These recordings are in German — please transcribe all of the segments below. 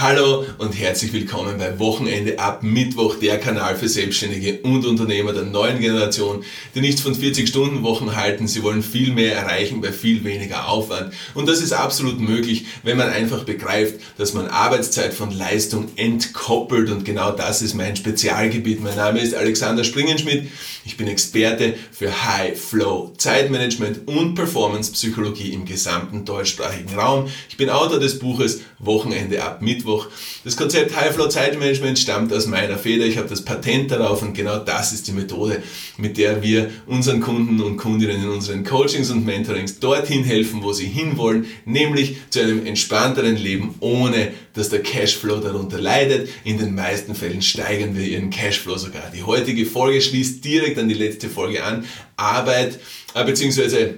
Hallo und herzlich willkommen bei Wochenende ab Mittwoch, der Kanal für Selbstständige und Unternehmer der neuen Generation, die nichts von 40-Stunden-Wochen halten. Sie wollen viel mehr erreichen bei viel weniger Aufwand. Und das ist absolut möglich, wenn man einfach begreift, dass man Arbeitszeit von Leistung entkoppelt. Und genau das ist mein Spezialgebiet. Mein Name ist Alexander Springenschmidt. Ich bin Experte für High Flow Zeitmanagement und Performance Psychologie im gesamten deutschsprachigen Raum. Ich bin Autor des Buches Wochenende ab Mittwoch Mittwoch. Das Konzept High Flow Zeitmanagement stammt aus meiner Feder. Ich habe das Patent darauf und genau das ist die Methode, mit der wir unseren Kunden und Kundinnen in unseren Coachings und Mentorings dorthin helfen, wo sie hinwollen, nämlich zu einem entspannteren Leben, ohne dass der Cashflow darunter leidet. In den meisten Fällen steigern wir ihren Cashflow sogar. Die heutige Folge schließt direkt an die letzte Folge an. Arbeit, äh, beziehungsweise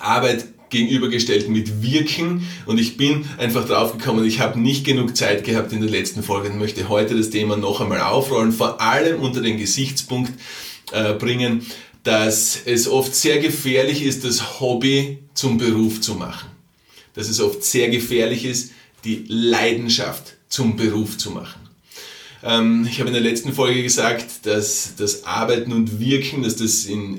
Arbeit gegenübergestellt mit Wirken und ich bin einfach draufgekommen, ich habe nicht genug Zeit gehabt in der letzten Folge und möchte heute das Thema noch einmal aufrollen, vor allem unter den Gesichtspunkt äh, bringen, dass es oft sehr gefährlich ist, das Hobby zum Beruf zu machen. Dass es oft sehr gefährlich ist, die Leidenschaft zum Beruf zu machen. Ähm, ich habe in der letzten Folge gesagt, dass das Arbeiten und Wirken, dass das in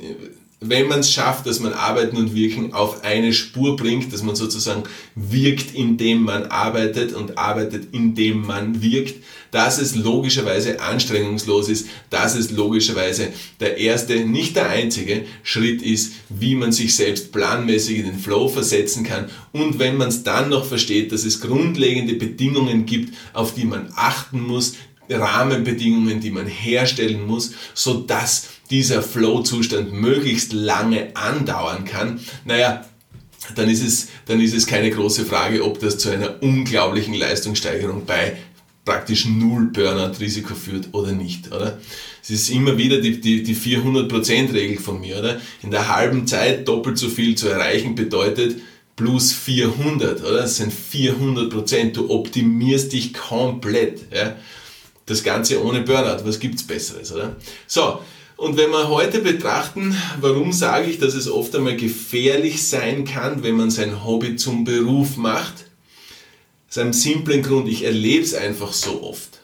wenn man es schafft, dass man Arbeiten und Wirken auf eine Spur bringt, dass man sozusagen wirkt, indem man arbeitet und arbeitet, indem man wirkt, dass es logischerweise anstrengungslos ist, dass es logischerweise der erste, nicht der einzige Schritt ist, wie man sich selbst planmäßig in den Flow versetzen kann. Und wenn man es dann noch versteht, dass es grundlegende Bedingungen gibt, auf die man achten muss, Rahmenbedingungen, die man herstellen muss, so dass dieser Flow-Zustand möglichst lange andauern kann, naja, dann ist, es, dann ist es keine große Frage, ob das zu einer unglaublichen Leistungssteigerung bei praktisch null Burnout-Risiko führt oder nicht, oder? Es ist immer wieder die, die, die 400%-Regel von mir, oder? In der halben Zeit doppelt so viel zu erreichen bedeutet plus 400, oder? Das sind 400%. Du optimierst dich komplett, ja? Das Ganze ohne Burnout. Was gibt's Besseres, oder? So. Und wenn wir heute betrachten, warum sage ich, dass es oft einmal gefährlich sein kann, wenn man sein Hobby zum Beruf macht, aus einem simplen Grund, ich erlebe es einfach so oft.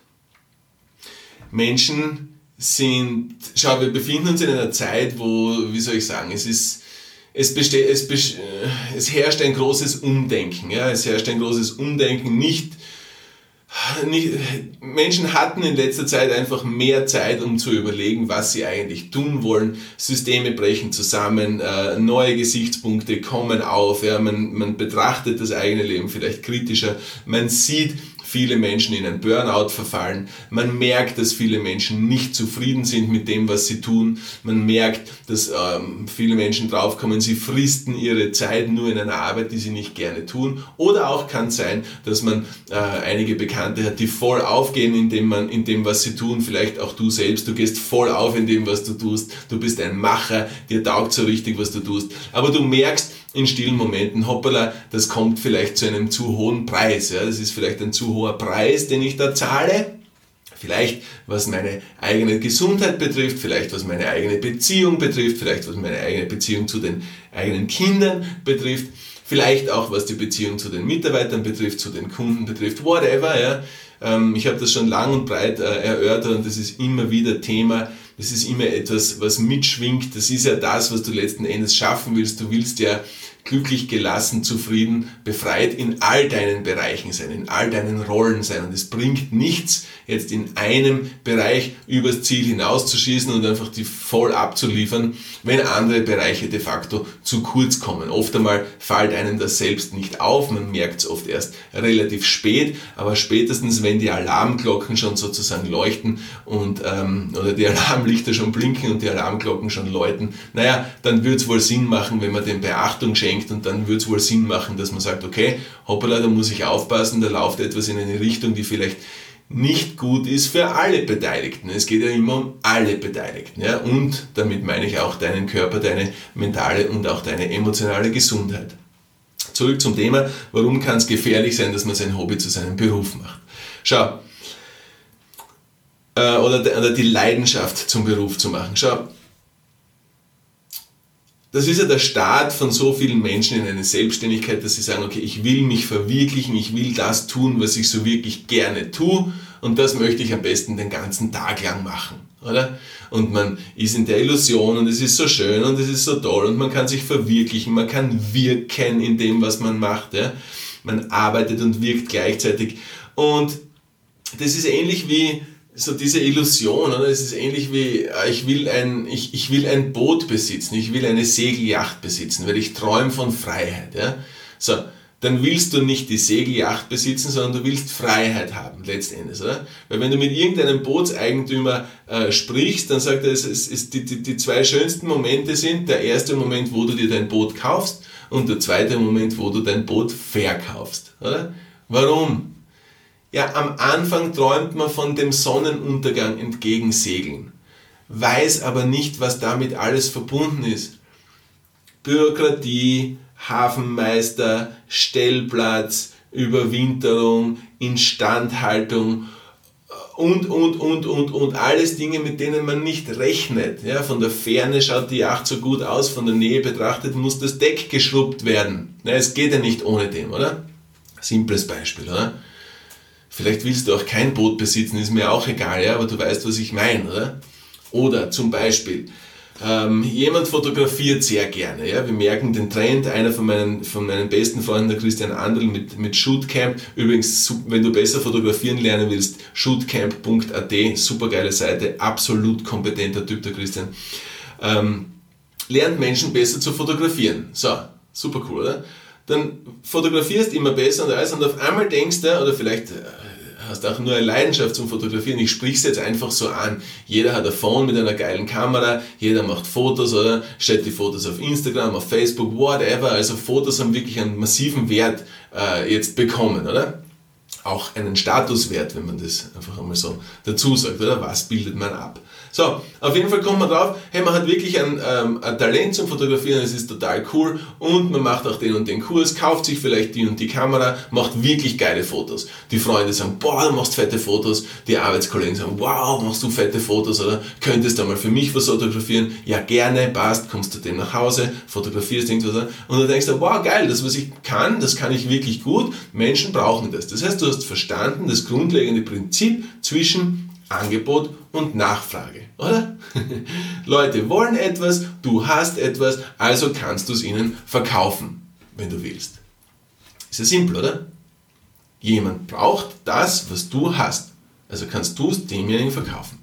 Menschen sind, schau, wir befinden uns in einer Zeit, wo, wie soll ich sagen, es ist, es, besteht, es, es herrscht ein großes Umdenken. Ja? Es herrscht ein großes Umdenken, nicht nicht, Menschen hatten in letzter Zeit einfach mehr Zeit, um zu überlegen, was sie eigentlich tun wollen. Systeme brechen zusammen, äh, neue Gesichtspunkte kommen auf, ja, man, man betrachtet das eigene Leben vielleicht kritischer, man sieht, viele Menschen in ein Burnout verfallen. Man merkt, dass viele Menschen nicht zufrieden sind mit dem, was sie tun. Man merkt, dass ähm, viele Menschen draufkommen, sie fristen ihre Zeit nur in einer Arbeit, die sie nicht gerne tun. Oder auch kann sein, dass man äh, einige Bekannte hat, die voll aufgehen in dem, man, in dem, was sie tun. Vielleicht auch du selbst. Du gehst voll auf in dem, was du tust. Du bist ein Macher. Dir taugt so richtig, was du tust. Aber du merkst, in stillen Momenten, hoppala, das kommt vielleicht zu einem zu hohen Preis. Ja? Das ist vielleicht ein zu hoher Preis, den ich da zahle. Vielleicht was meine eigene Gesundheit betrifft, vielleicht was meine eigene Beziehung betrifft, vielleicht was meine eigene Beziehung zu den eigenen Kindern betrifft, vielleicht auch was die Beziehung zu den Mitarbeitern betrifft, zu den Kunden betrifft, whatever. Ja. Ähm, ich habe das schon lang und breit äh, erörtert und das ist immer wieder Thema. Das ist immer etwas, was mitschwingt. Das ist ja das, was du letzten Endes schaffen willst. Du willst ja glücklich, gelassen, zufrieden, befreit in all deinen Bereichen sein, in all deinen Rollen sein. Und es bringt nichts, jetzt in einem Bereich übers Ziel hinauszuschießen und einfach die voll abzuliefern, wenn andere Bereiche de facto zu kurz kommen. Oft einmal fällt einem das selbst nicht auf, man merkt es oft erst relativ spät, aber spätestens wenn die Alarmglocken schon sozusagen leuchten und ähm, oder die Alarmlichter schon blinken und die Alarmglocken schon läuten, naja, dann wird es wohl Sinn machen, wenn man dem Beachtung schenkt und dann wird es wohl Sinn machen, dass man sagt, okay, hoppala, da muss ich aufpassen, da läuft etwas in eine Richtung, die vielleicht nicht gut ist für alle Beteiligten. Es geht ja immer um alle Beteiligten. Ja? Und damit meine ich auch deinen Körper, deine mentale und auch deine emotionale Gesundheit. Zurück zum Thema, warum kann es gefährlich sein, dass man sein Hobby zu seinem Beruf macht. Schau, äh, oder, oder die Leidenschaft zum Beruf zu machen. Schau, das ist ja der Start von so vielen Menschen in eine Selbstständigkeit, dass sie sagen, okay, ich will mich verwirklichen, ich will das tun, was ich so wirklich gerne tue und das möchte ich am besten den ganzen Tag lang machen, oder? Und man ist in der Illusion und es ist so schön und es ist so toll und man kann sich verwirklichen, man kann wirken in dem, was man macht, ja? Man arbeitet und wirkt gleichzeitig und das ist ähnlich wie so diese Illusion, oder? Es ist ähnlich wie, äh, ich will ein, ich, ich will ein Boot besitzen, ich will eine Segelyacht besitzen, weil ich träume von Freiheit, ja? So, dann willst du nicht die Segelyacht besitzen, sondern du willst Freiheit haben, letztendlich, oder? Weil wenn du mit irgendeinem Bootseigentümer äh, sprichst, dann sagt er, es, es, es die, die, die zwei schönsten Momente sind, der erste Moment, wo du dir dein Boot kaufst und der zweite Moment, wo du dein Boot verkaufst, oder? Warum? Ja, am Anfang träumt man von dem Sonnenuntergang entgegensegeln, weiß aber nicht, was damit alles verbunden ist. Bürokratie, Hafenmeister, Stellplatz, Überwinterung, Instandhaltung und, und, und, und, und alles Dinge, mit denen man nicht rechnet. Ja, von der Ferne schaut die Yacht so gut aus, von der Nähe betrachtet muss das Deck geschrubbt werden. Ja, es geht ja nicht ohne dem, oder? Simples Beispiel, oder? Vielleicht willst du auch kein Boot besitzen, ist mir auch egal, ja, aber du weißt, was ich meine, oder? Oder zum Beispiel, ähm, jemand fotografiert sehr gerne. Ja? Wir merken den Trend. Einer von meinen, von meinen besten Freunden, der Christian Andel mit, mit Shootcamp. Übrigens, wenn du besser fotografieren lernen willst, shootcamp.at, super geile Seite, absolut kompetenter Typ, der Christian. Ähm, lernt Menschen besser zu fotografieren. So, super cool, oder? dann fotografierst immer besser und alles und auf einmal denkst du, oder vielleicht äh, hast auch nur eine Leidenschaft zum Fotografieren, ich sprich es jetzt einfach so an. Jeder hat ein Phone mit einer geilen Kamera, jeder macht Fotos oder stellt die Fotos auf Instagram, auf Facebook, whatever. Also Fotos haben wirklich einen massiven Wert äh, jetzt bekommen, oder? Auch einen Statuswert, wenn man das einfach einmal so dazu sagt, oder? Was bildet man ab? So, auf jeden Fall kommt man drauf, hey, man hat wirklich ein, ähm, ein Talent zum Fotografieren, es ist total cool und man macht auch den und den Kurs, kauft sich vielleicht die und die Kamera, macht wirklich geile Fotos. Die Freunde sagen, boah, du machst fette Fotos, die Arbeitskollegen sagen, wow, machst du fette Fotos oder könntest du mal für mich was fotografieren? Ja, gerne, passt, kommst du dem nach Hause, fotografierst irgendwas und du denkst, wow, geil, das, was ich kann, das kann ich wirklich gut, Menschen brauchen das. Das heißt, du hast verstanden, das grundlegende Prinzip zwischen Angebot und Nachfrage, oder? Leute wollen etwas, du hast etwas, also kannst du es ihnen verkaufen, wenn du willst. Ist ja simpel, oder? Jemand braucht das, was du hast, also kannst du es demjenigen verkaufen.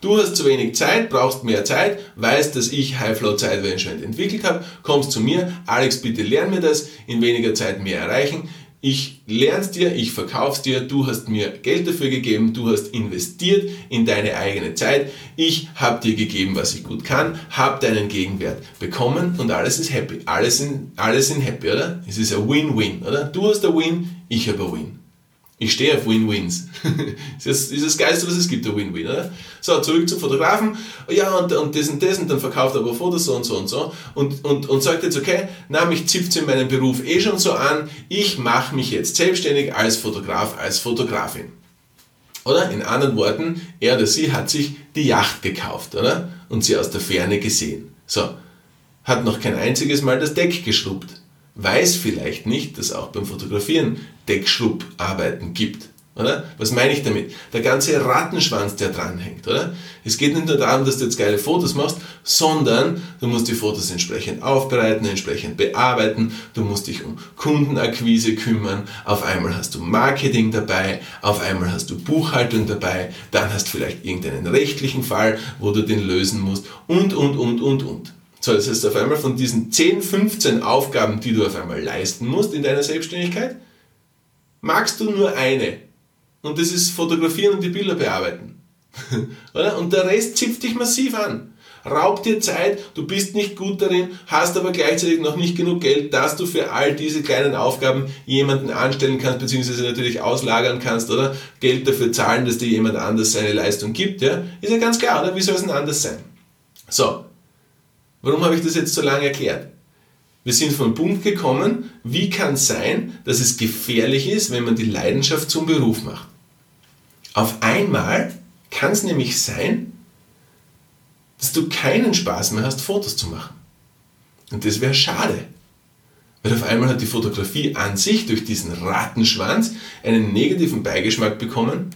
Du hast zu wenig Zeit, brauchst mehr Zeit, weißt, dass ich Highflow Zeitmanagement entwickelt habe, kommst zu mir, Alex, bitte lern mir das, in weniger Zeit mehr erreichen ich lern's dir, ich verkauf's dir, du hast mir Geld dafür gegeben, du hast investiert in deine eigene Zeit, ich habe dir gegeben, was ich gut kann, habe deinen Gegenwert bekommen und alles ist happy. Alles sind, alles sind happy, oder? Es ist ein Win-Win, oder? Du hast ein Win, ich habe ein Win. Ich stehe auf Win-Wins. das ist das Geilste, was es gibt, der Win-Win. Oder? So, zurück zum Fotografen. Ja, und, und das und das und dann verkauft er aber Fotos so und so und so. Und, und, und sagt jetzt, okay, na, mich zipft in meinem Beruf eh schon so an. Ich mache mich jetzt selbstständig als Fotograf, als Fotografin. Oder? In anderen Worten, er oder sie hat sich die Yacht gekauft, oder? Und sie aus der Ferne gesehen. So. Hat noch kein einziges Mal das Deck geschrubbt weiß vielleicht nicht, dass auch beim Fotografieren Deckschrubbarbeiten gibt. Oder? Was meine ich damit? Der ganze Rattenschwanz, der dranhängt, oder? Es geht nicht nur darum, dass du jetzt geile Fotos machst, sondern du musst die Fotos entsprechend aufbereiten, entsprechend bearbeiten, du musst dich um Kundenakquise kümmern, auf einmal hast du Marketing dabei, auf einmal hast du Buchhaltung dabei, dann hast du vielleicht irgendeinen rechtlichen Fall, wo du den lösen musst und, und, und, und, und. So, das heißt auf einmal von diesen 10, 15 Aufgaben, die du auf einmal leisten musst in deiner Selbstständigkeit, magst du nur eine. Und das ist fotografieren und die Bilder bearbeiten. und der Rest zipft dich massiv an. Raubt dir Zeit, du bist nicht gut darin, hast aber gleichzeitig noch nicht genug Geld, dass du für all diese kleinen Aufgaben jemanden anstellen kannst, beziehungsweise natürlich auslagern kannst, oder? Geld dafür zahlen, dass dir jemand anders seine Leistung gibt, ja? Ist ja ganz klar, oder? Wie soll es denn anders sein? So, Warum habe ich das jetzt so lange erklärt? Wir sind vom Punkt gekommen, wie kann es sein, dass es gefährlich ist, wenn man die Leidenschaft zum Beruf macht. Auf einmal kann es nämlich sein, dass du keinen Spaß mehr hast, Fotos zu machen. Und das wäre schade. Weil auf einmal hat die Fotografie an sich durch diesen Rattenschwanz einen negativen Beigeschmack bekommen.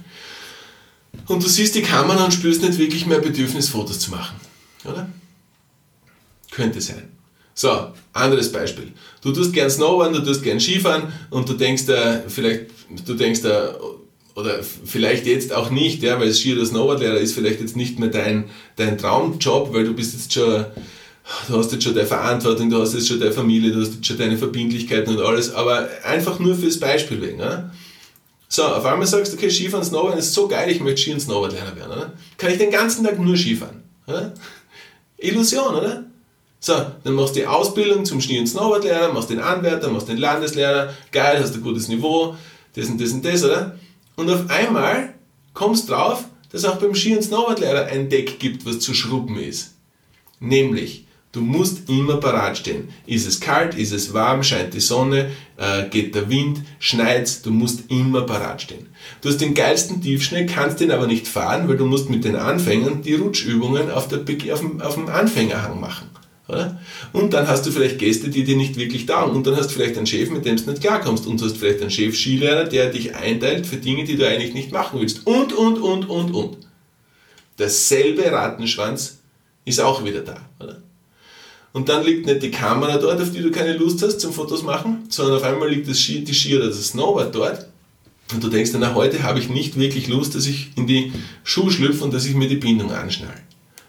Und du siehst die Kamera und spürst nicht wirklich mehr Bedürfnis, Fotos zu machen. Oder? Könnte sein. So, anderes Beispiel. Du tust gern Snowboarden, du tust gern Skifahren und du denkst da, vielleicht, du denkst da, oder vielleicht jetzt auch nicht, ja, weil Ski- oder Snowboardlehrer ist vielleicht jetzt nicht mehr dein, dein Traumjob, weil du bist jetzt schon, du hast jetzt schon deine Verantwortung, du hast jetzt schon deine Familie, du hast jetzt schon deine Verbindlichkeiten und alles, aber einfach nur fürs Beispiel wegen. Ja? So, auf einmal sagst du, okay, Skifahren, Snowboarden ist so geil, ich möchte Ski- und Snowboardlehrer werden. Oder? Kann ich den ganzen Tag nur Skifahren? Oder? Illusion, oder? So, dann machst du die Ausbildung zum Ski- und Snowboardlehrer, machst den Anwärter, machst den Landeslehrer, geil, hast ein gutes Niveau, das und das und das, oder? Und auf einmal kommst drauf, dass auch beim Ski- und Snowboardlehrer ein Deck gibt, was zu schrubben ist. Nämlich, du musst immer parat stehen. Ist es kalt, ist es warm, scheint die Sonne, äh, geht der Wind, schneit, du musst immer parat stehen. Du hast den geilsten Tiefschnee, kannst den aber nicht fahren, weil du musst mit den Anfängern die Rutschübungen auf, der, auf, dem, auf dem Anfängerhang machen. Und dann hast du vielleicht Gäste, die dir nicht wirklich taugen. Und dann hast du vielleicht einen Chef, mit dem du nicht klarkommst. Und du hast vielleicht einen Chef-Skilehrer, der dich einteilt für Dinge, die du eigentlich nicht machen willst. Und, und, und, und, und. Derselbe Rattenschwanz ist auch wieder da. Oder? Und dann liegt nicht die Kamera dort, auf die du keine Lust hast zum Fotos machen, sondern auf einmal liegt das Ski, die Ski oder das Snowboard dort. Und du denkst dann, heute habe ich nicht wirklich Lust, dass ich in die Schuhe schlüpfe und dass ich mir die Bindung anschnall.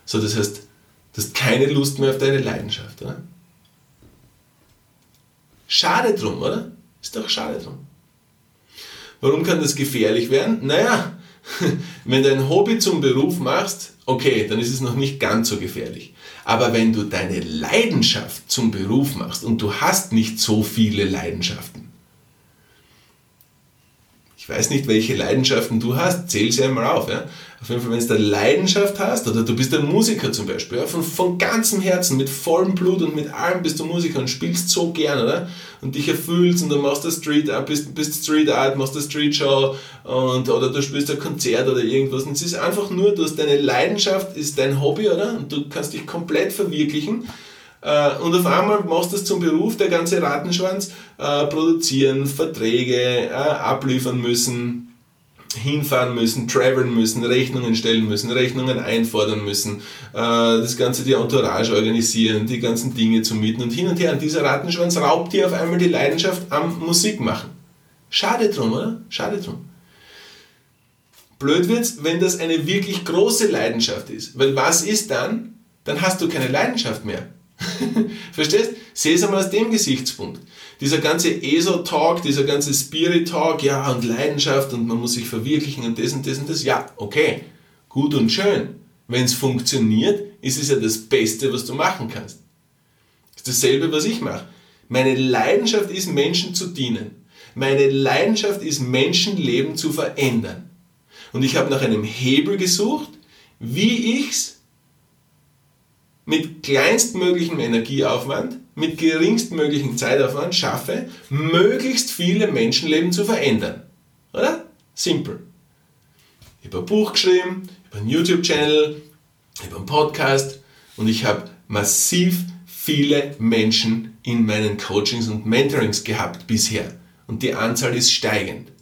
So, das heißt, Du hast keine Lust mehr auf deine Leidenschaft, oder? Schade drum, oder? Ist doch schade drum. Warum kann das gefährlich werden? Naja, wenn du ein Hobby zum Beruf machst, okay, dann ist es noch nicht ganz so gefährlich. Aber wenn du deine Leidenschaft zum Beruf machst und du hast nicht so viele Leidenschaften, ich weiß nicht, welche Leidenschaften du hast, zähl sie einmal auf. Ja? Auf jeden Fall, wenn du eine Leidenschaft hast, oder du bist ein Musiker zum Beispiel, ja, von, von ganzem Herzen, mit vollem Blut und mit allem bist du Musiker und spielst so gern, oder? Und dich erfüllst und du machst das Street Art, bist, bist Street Art, machst das Street Show und, oder du spielst ein Konzert oder irgendwas. Und es ist einfach nur, du hast deine Leidenschaft, ist dein Hobby, oder? Und du kannst dich komplett verwirklichen. Äh, und auf einmal machst du es zum Beruf, der ganze Rattenschwanz, äh, produzieren, Verträge äh, abliefern müssen, hinfahren müssen, traveln müssen, Rechnungen stellen müssen, Rechnungen einfordern müssen, das Ganze die Entourage organisieren, die ganzen Dinge zu mieten und hin und her. Und dieser Rattenschwanz raubt dir auf einmal die Leidenschaft am Musikmachen. Schade drum, oder? Schade drum. Blöd wird's, wenn das eine wirklich große Leidenschaft ist. Weil was ist dann? Dann hast du keine Leidenschaft mehr. Verstehst? Seh es einmal aus dem Gesichtspunkt. Dieser ganze ESO-Talk, dieser ganze Spirit-Talk, ja, und Leidenschaft und man muss sich verwirklichen und das und das und das. Ja, okay, gut und schön. Wenn es funktioniert, ist es ja das Beste, was du machen kannst. Das ist dasselbe, was ich mache. Meine Leidenschaft ist, Menschen zu dienen. Meine Leidenschaft ist, Menschenleben zu verändern. Und ich habe nach einem Hebel gesucht, wie ich es mit kleinstmöglichem Energieaufwand, mit geringstmöglichem Zeitaufwand schaffe, möglichst viele Menschenleben zu verändern. Oder? Ich habe ein Buch geschrieben, habe einen YouTube-Channel, habe einen Podcast und ich habe massiv viele Menschen in meinen Coachings und Mentorings gehabt bisher. Und die Anzahl ist steigend.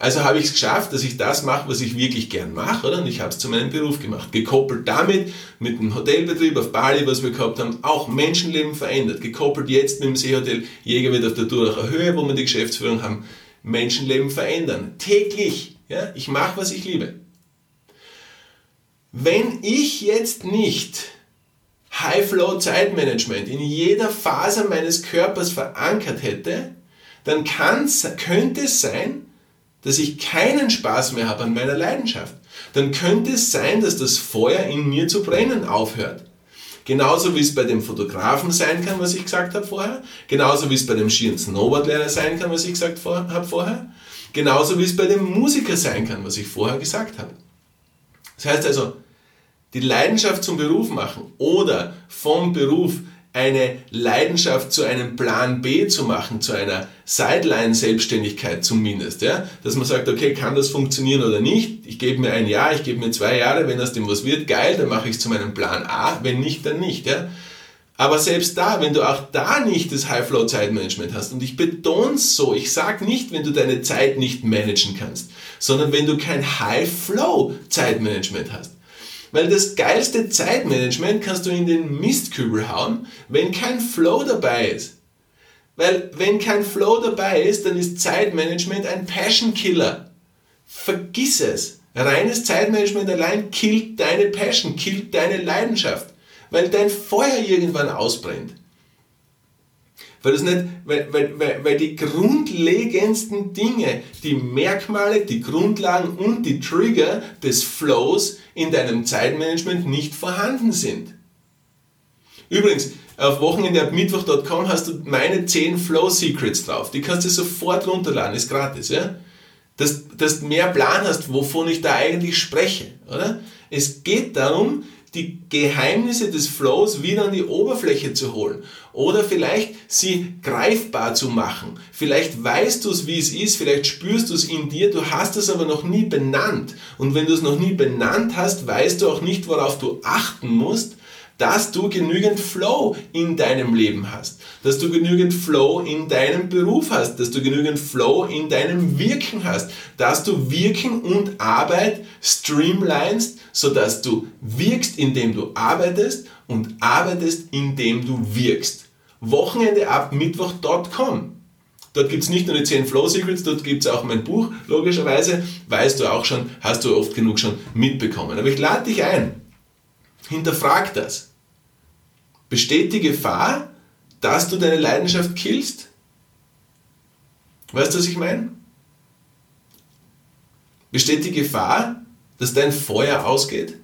Also habe ich es geschafft, dass ich das mache, was ich wirklich gern mache, oder? Und ich habe es zu meinem Beruf gemacht. Gekoppelt damit, mit dem Hotelbetrieb auf Bali, was wir gehabt haben, auch Menschenleben verändert. Gekoppelt jetzt mit dem Seehotel Jägerwirt auf der Duracher Höhe, wo wir die Geschäftsführung haben. Menschenleben verändern. Täglich. Ja? Ich mache, was ich liebe. Wenn ich jetzt nicht High-Flow-Zeitmanagement in jeder Phase meines Körpers verankert hätte, dann könnte es sein, dass ich keinen Spaß mehr habe an meiner Leidenschaft, dann könnte es sein, dass das Feuer in mir zu brennen aufhört. Genauso wie es bei dem Fotografen sein kann, was ich gesagt habe vorher. Genauso wie es bei dem Ski- und Snowboardlehrer sein kann, was ich gesagt habe vorher. Genauso wie es bei dem Musiker sein kann, was ich vorher gesagt habe. Das heißt also, die Leidenschaft zum Beruf machen oder vom Beruf eine Leidenschaft zu einem Plan B zu machen, zu einer Sideline-Selbstständigkeit zumindest, ja? dass man sagt, okay, kann das funktionieren oder nicht? Ich gebe mir ein Jahr, ich gebe mir zwei Jahre, wenn aus dem was wird, geil, dann mache ich es zu meinem Plan A, wenn nicht, dann nicht. Ja? Aber selbst da, wenn du auch da nicht das High-Flow-Zeitmanagement hast, und ich betone es so, ich sage nicht, wenn du deine Zeit nicht managen kannst, sondern wenn du kein High-Flow-Zeitmanagement hast. Weil das geilste Zeitmanagement kannst du in den Mistkübel hauen, wenn kein Flow dabei ist. Weil wenn kein Flow dabei ist, dann ist Zeitmanagement ein Passion Killer. Vergiss es. Reines Zeitmanagement allein killt deine Passion, killt deine Leidenschaft weil dein Feuer irgendwann ausbrennt. Weil, das nicht, weil, weil, weil, weil die grundlegendsten Dinge, die Merkmale, die Grundlagen und die Trigger des Flows in deinem Zeitmanagement nicht vorhanden sind. Übrigens, auf wochenendeabmittwoch.com hast du meine 10 Flow Secrets drauf. Die kannst du sofort runterladen, ist gratis. Ja? Dass, du mehr Plan hast, wovon ich da eigentlich spreche. Oder? Es geht darum, die Geheimnisse des Flows wieder an die Oberfläche zu holen oder vielleicht sie greifbar zu machen. Vielleicht weißt du es, wie es ist, vielleicht spürst du es in dir, du hast es aber noch nie benannt. Und wenn du es noch nie benannt hast, weißt du auch nicht, worauf du achten musst, dass du genügend Flow in deinem Leben hast, dass du genügend Flow in deinem Beruf hast, dass du genügend Flow in deinem Wirken hast, dass du Wirken und Arbeit streamlinest, sodass du wirkst, indem du arbeitest und arbeitest, indem du wirkst. Wochenende ab Mittwoch.com. Dort gibt es nicht nur die 10 Flow Secrets, dort gibt es auch mein Buch, logischerweise. Weißt du auch schon, hast du oft genug schon mitbekommen. Aber ich lade dich ein. Hinterfrag das. Besteht die Gefahr, dass du deine Leidenschaft killst? Weißt du, was ich meine? Besteht die Gefahr, dass dein Feuer ausgeht?